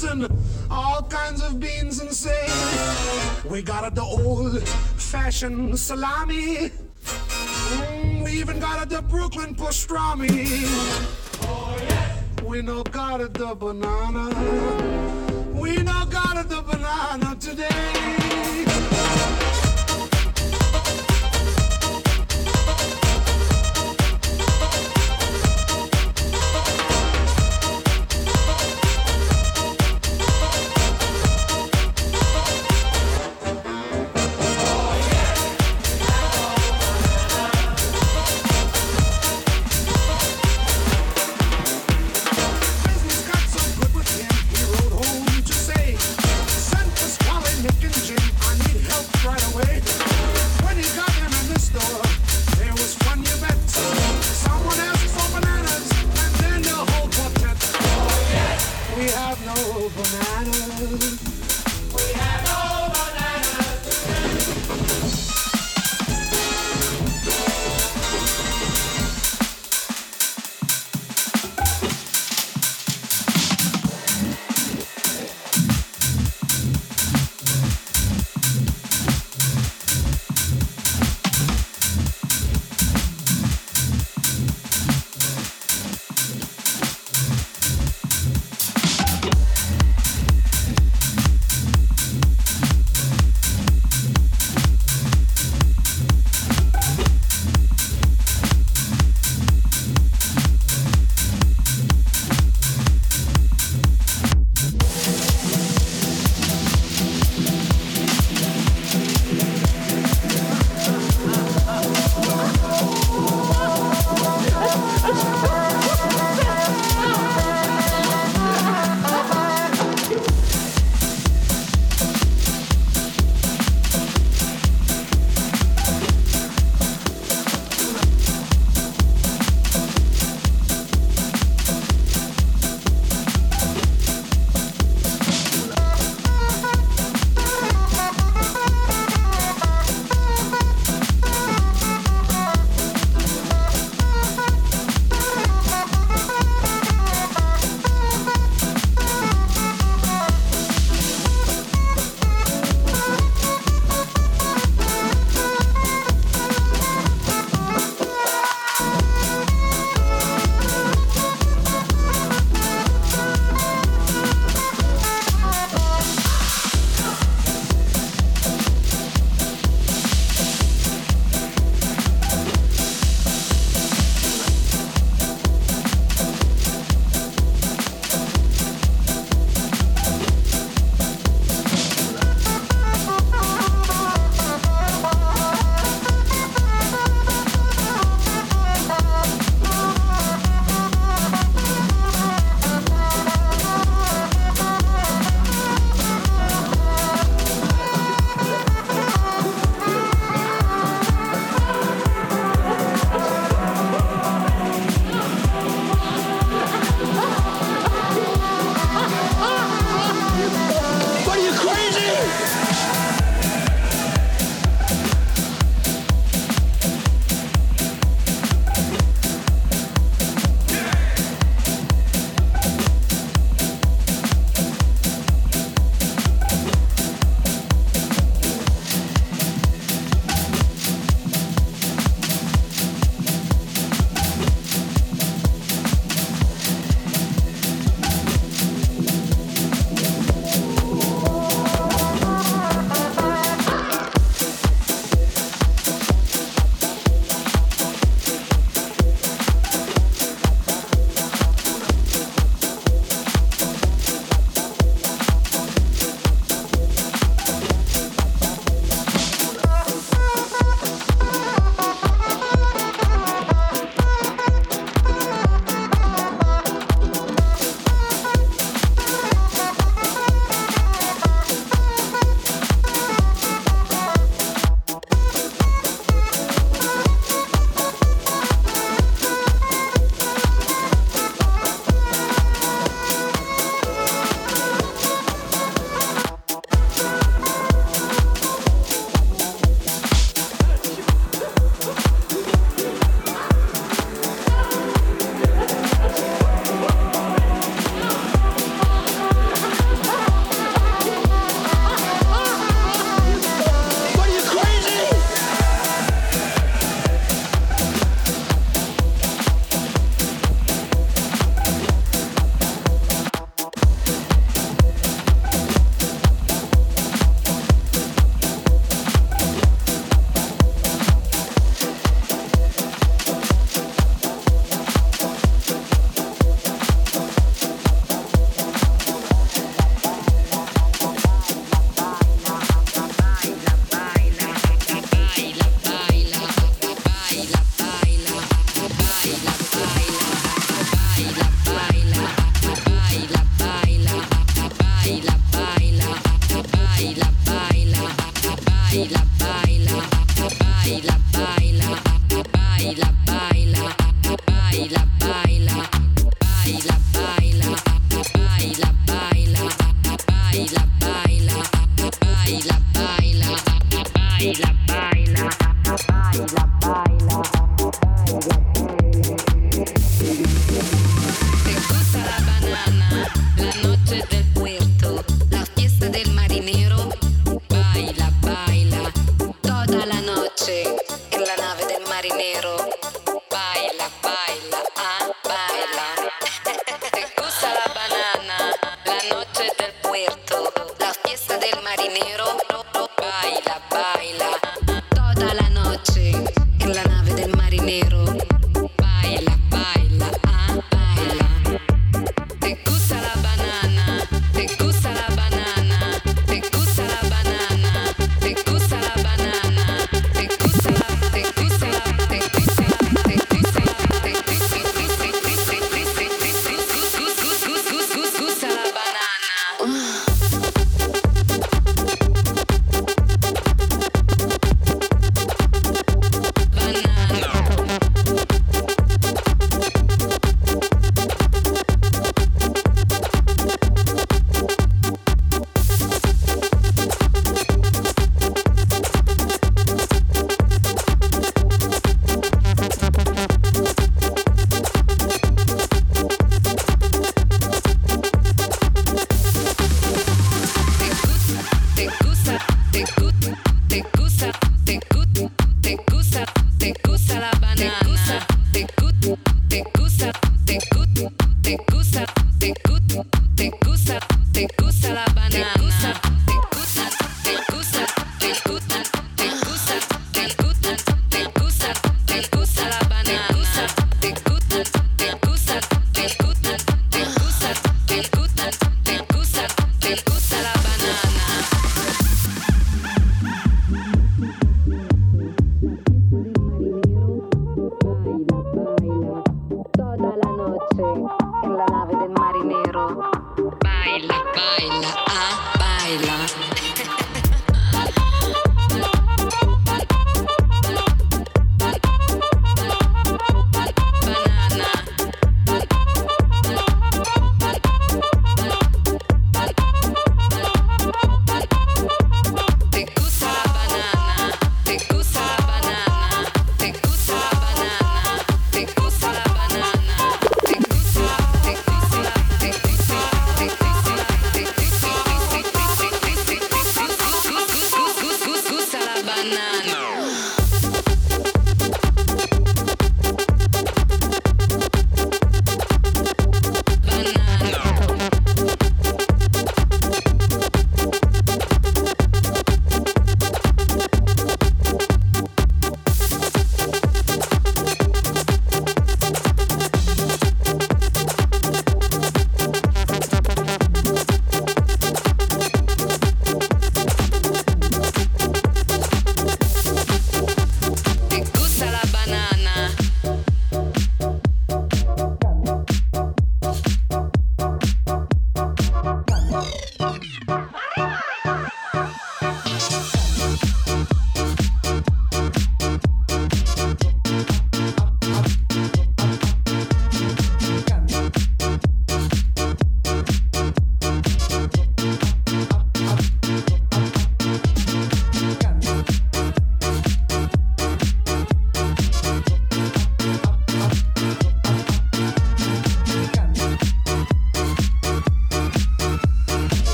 beans and all kinds of beans and say we got the old fashioned salami. Mm, we even got the Brooklyn pastrami. Oh, yes. We know got the banana. We know got the banana today.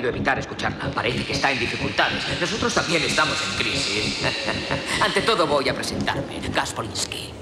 Podido evitar escucharla. Parece que está en dificultades. Nosotros también estamos en crisis. Ante todo voy a presentarme. Gaspolinsky.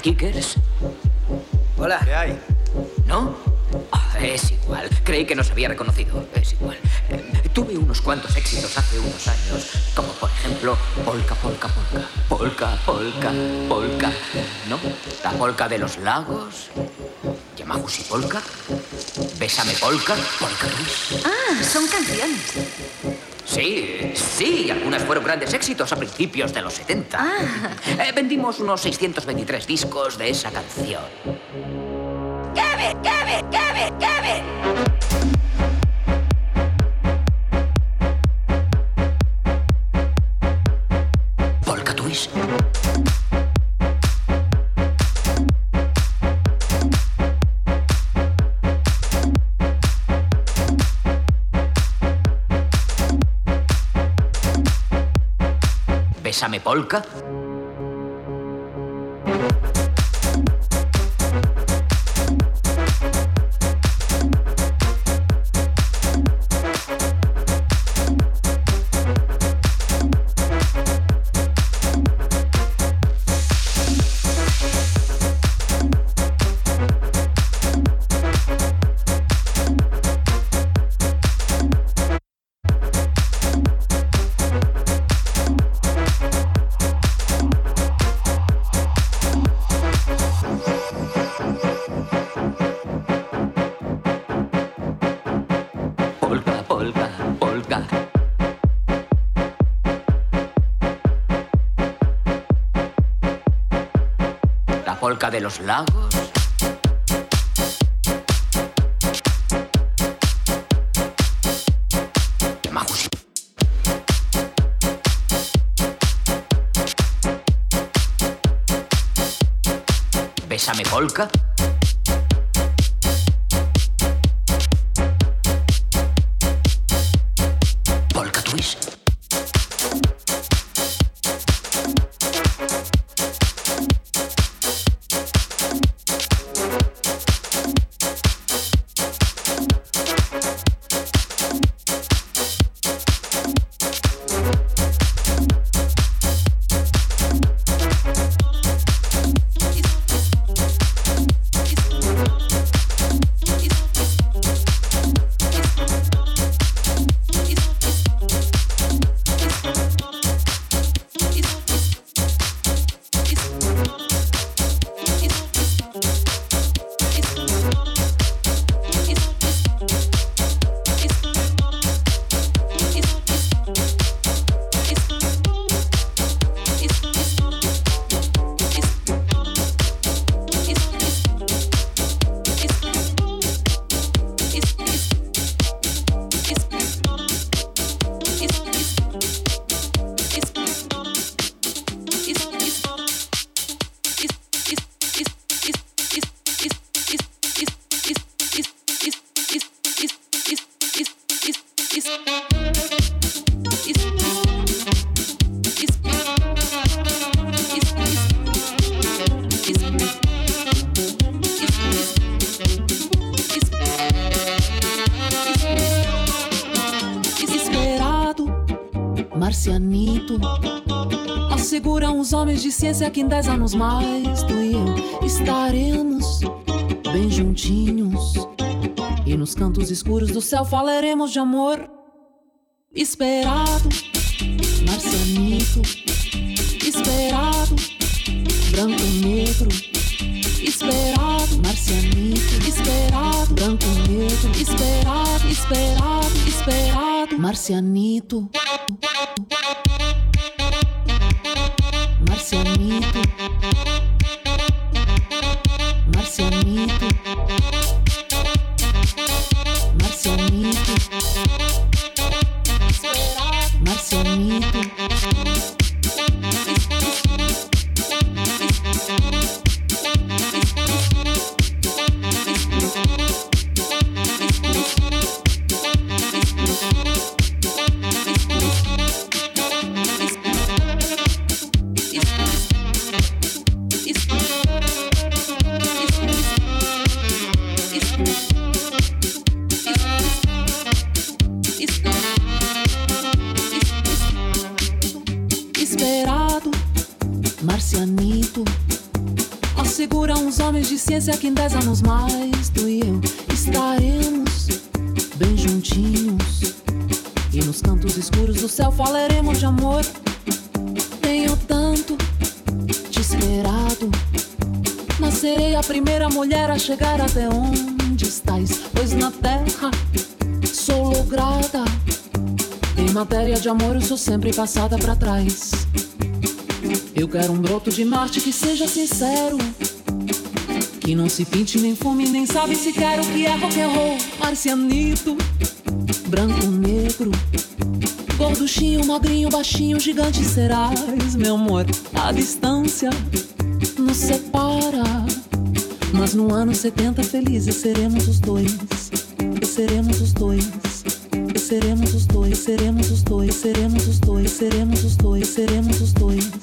Kickers? Hola. ¿Qué hay? ¿No? Ah, es igual. Creí que nos había reconocido. Es igual. Eh, tuve unos cuantos éxitos hace unos años, como por ejemplo Polka, Polka, Polka, Polka, Polka, Polka. ¿No? La Polka de los Lagos, Yamaguchi Polka, Bésame Polka, Polka. Ah, son canciones. Sí, algunas fueron grandes éxitos a principios de los 70. Ah. Eh, vendimos unos 623 discos de esa canción. ¡Kevin, Kevin, Kevin, Polka, los lagos. Bésame. Polka ciência que em dez anos mais tu e eu estaremos bem juntinhos. E nos cantos escuros do céu falaremos de amor. Esperado, Marcianito. Esperado, branco negro. Esperado, Marcianito. Esperado, branco negro. Esperado, esperado, esperado. Marcianito. Sempre passada pra trás. Eu quero um broto de Marte que seja sincero. Que não se pinte, nem fume, nem sabe se quer o que é rock and roll. Marcianito, branco, negro. Gorduchinho, magrinho, baixinho, gigante serás, meu amor. A distância nos separa. Mas no ano 70 felizes seremos os dois. E seremos os dois. E seremos os seremos os dois, seremos os dois, seremos os dois, seremos os dois.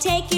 take you.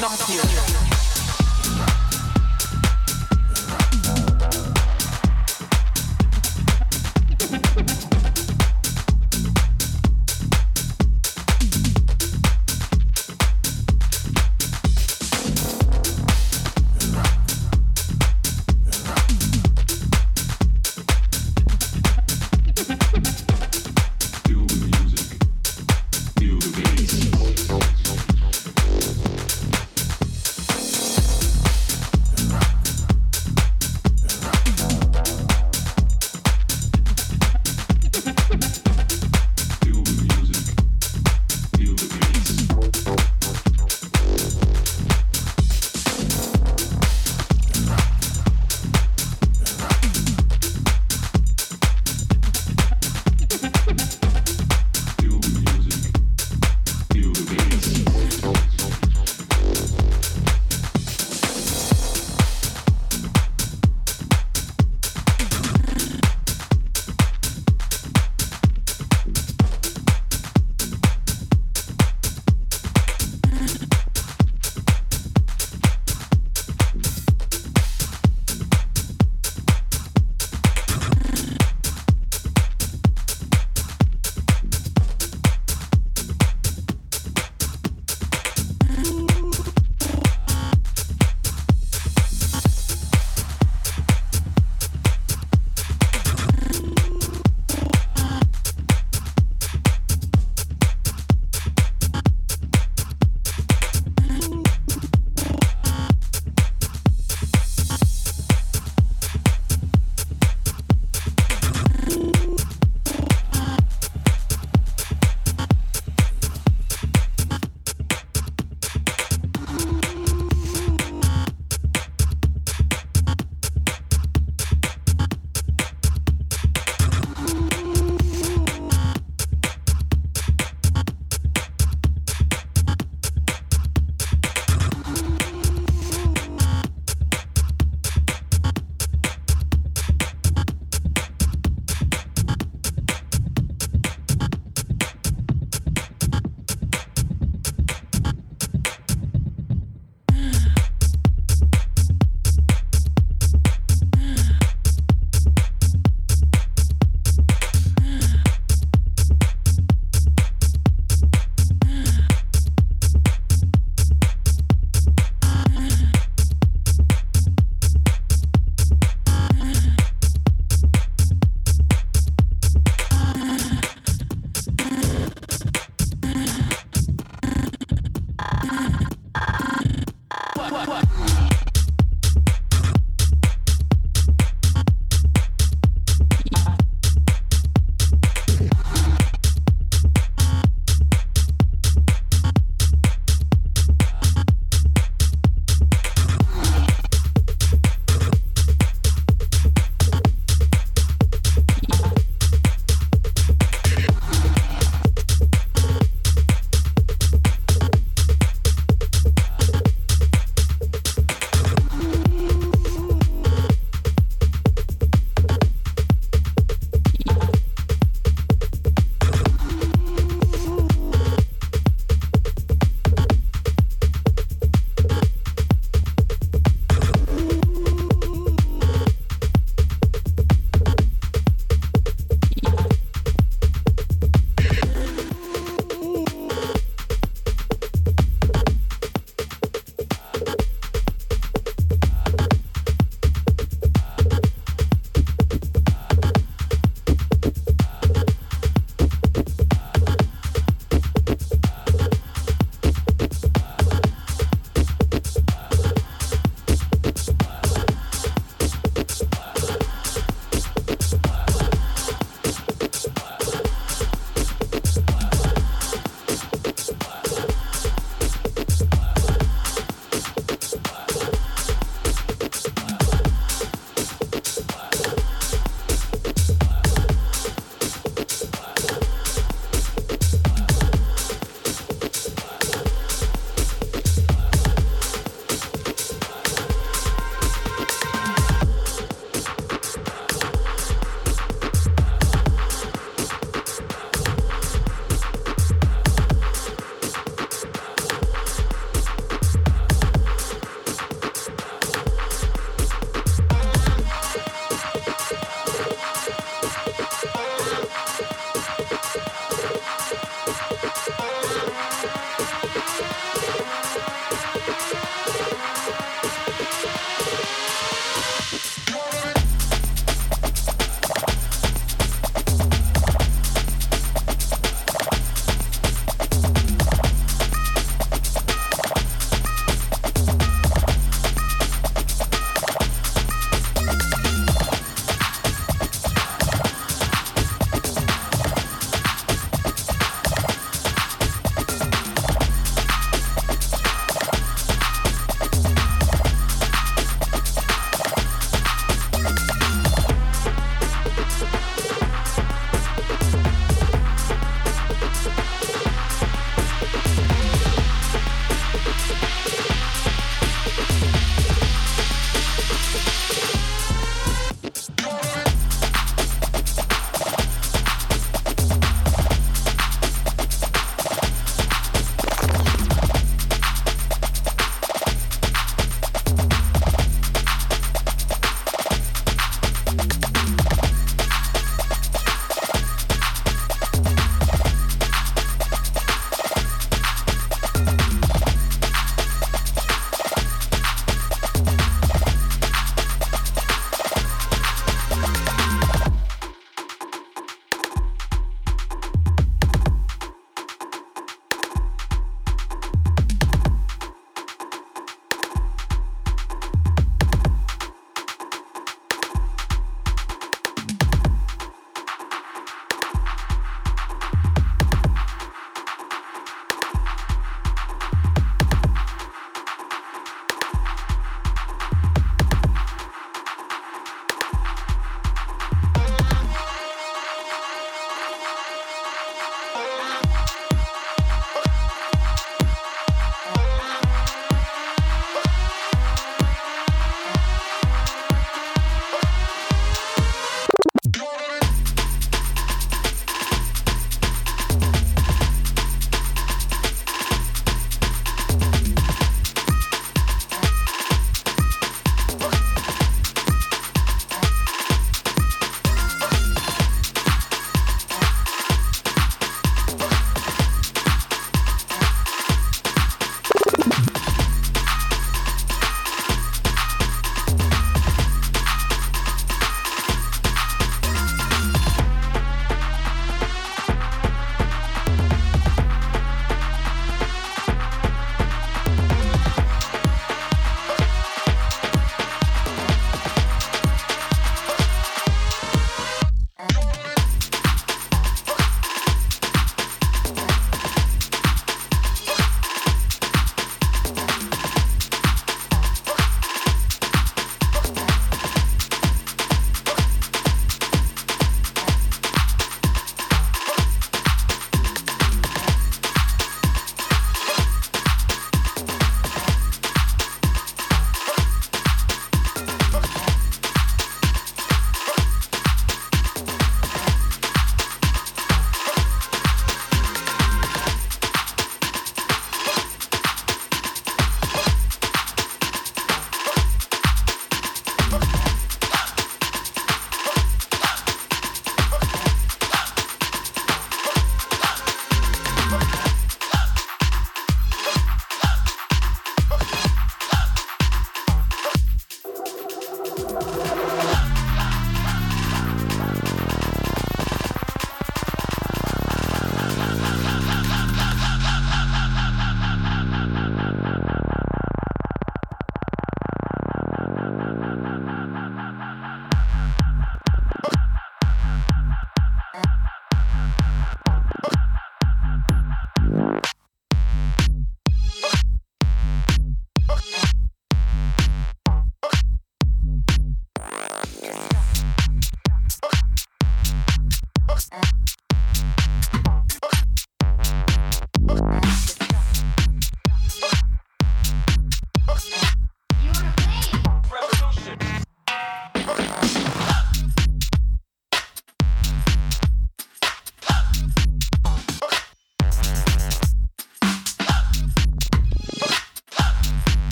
not here.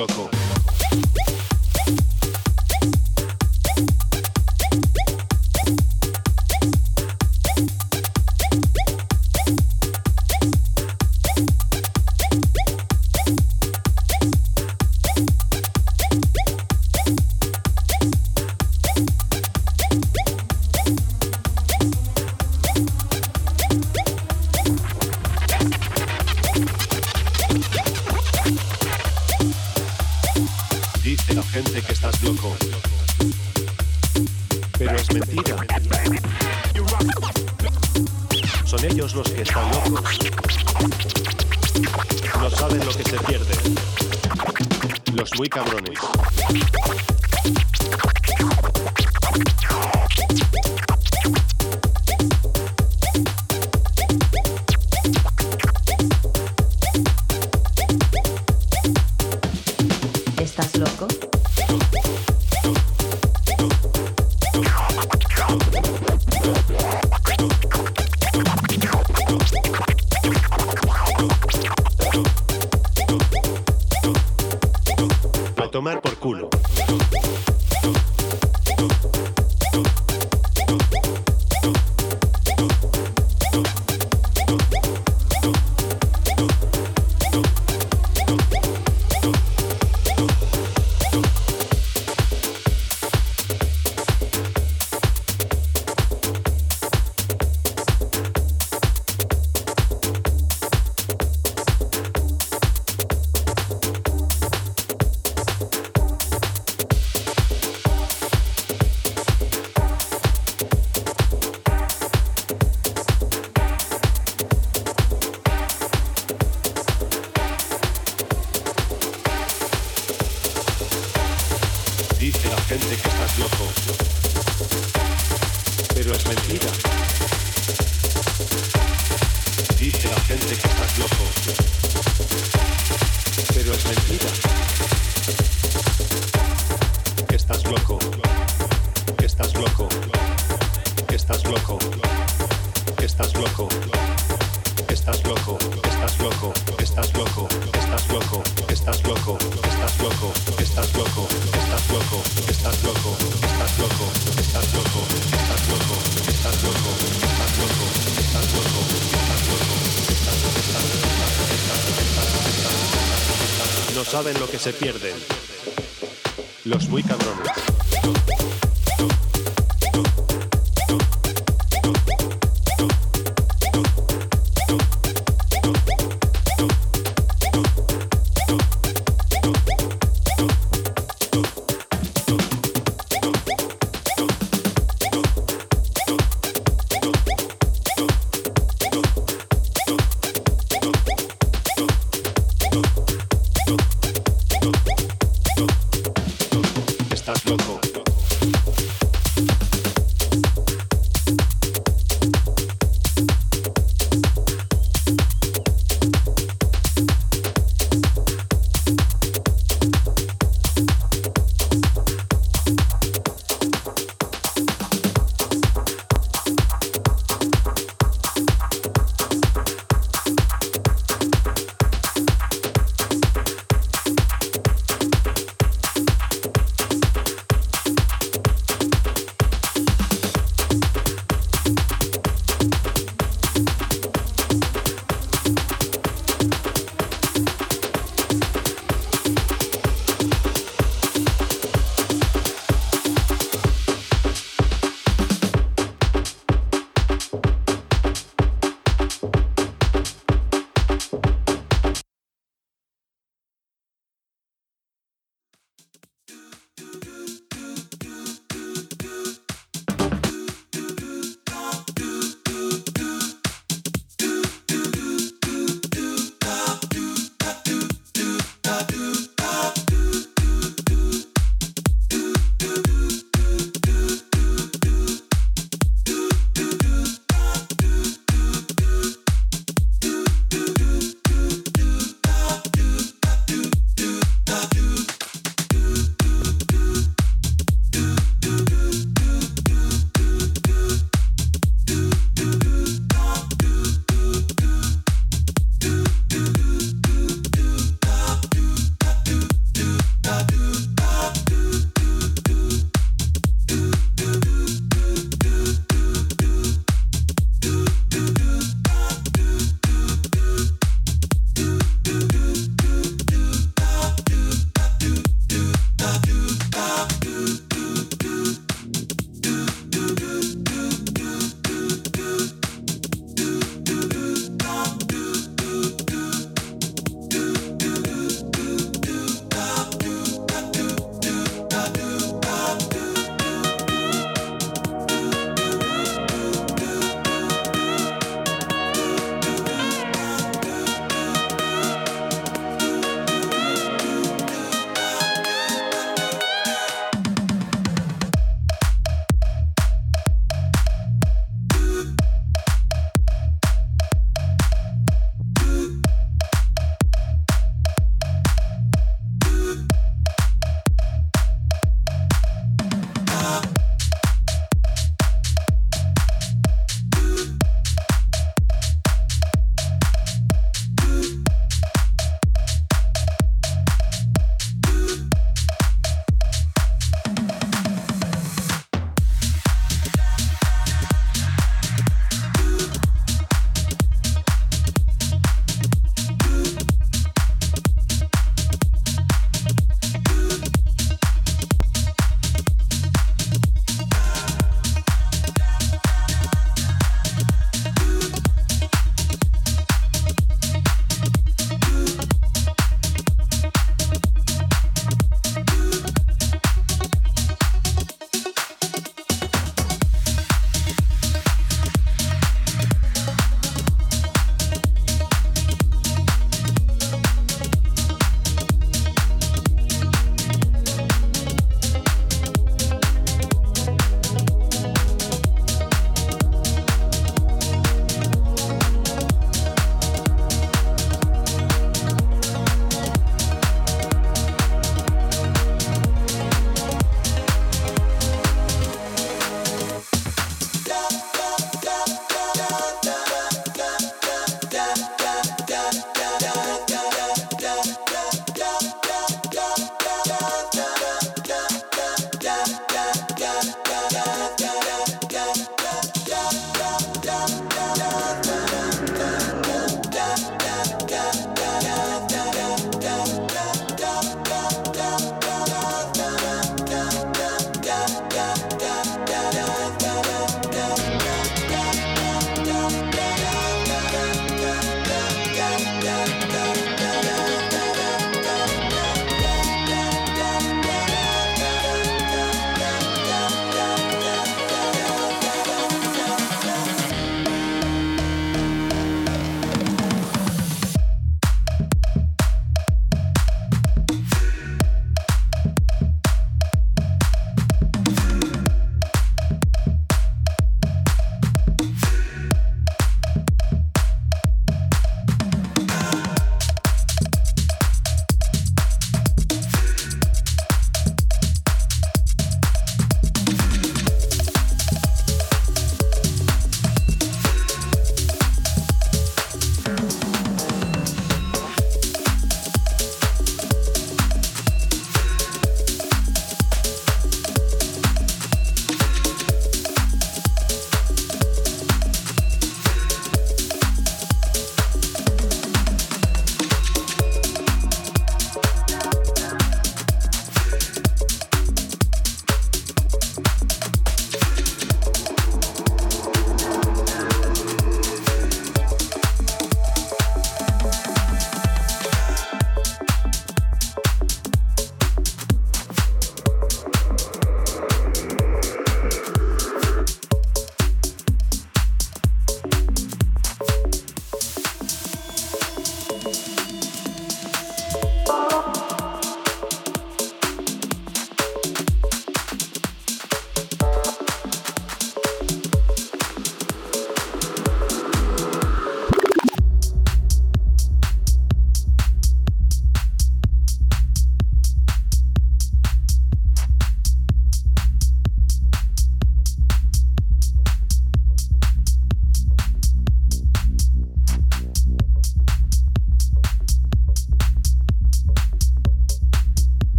Loco. Estás loco. Estás loco. Estás loco. Estás loco. Estás loco. Estás loco. Estás loco. Estás loco. Estás loco. Estás loco. Estás loco. Estás loco. Estás loco. Estás loco. Estás loco. Estás loco. Estás loco. Estás loco. Estás loco. No saben lo que se pierden. Los muy cabrones.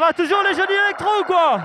Va toujours les jeunes électro ou quoi?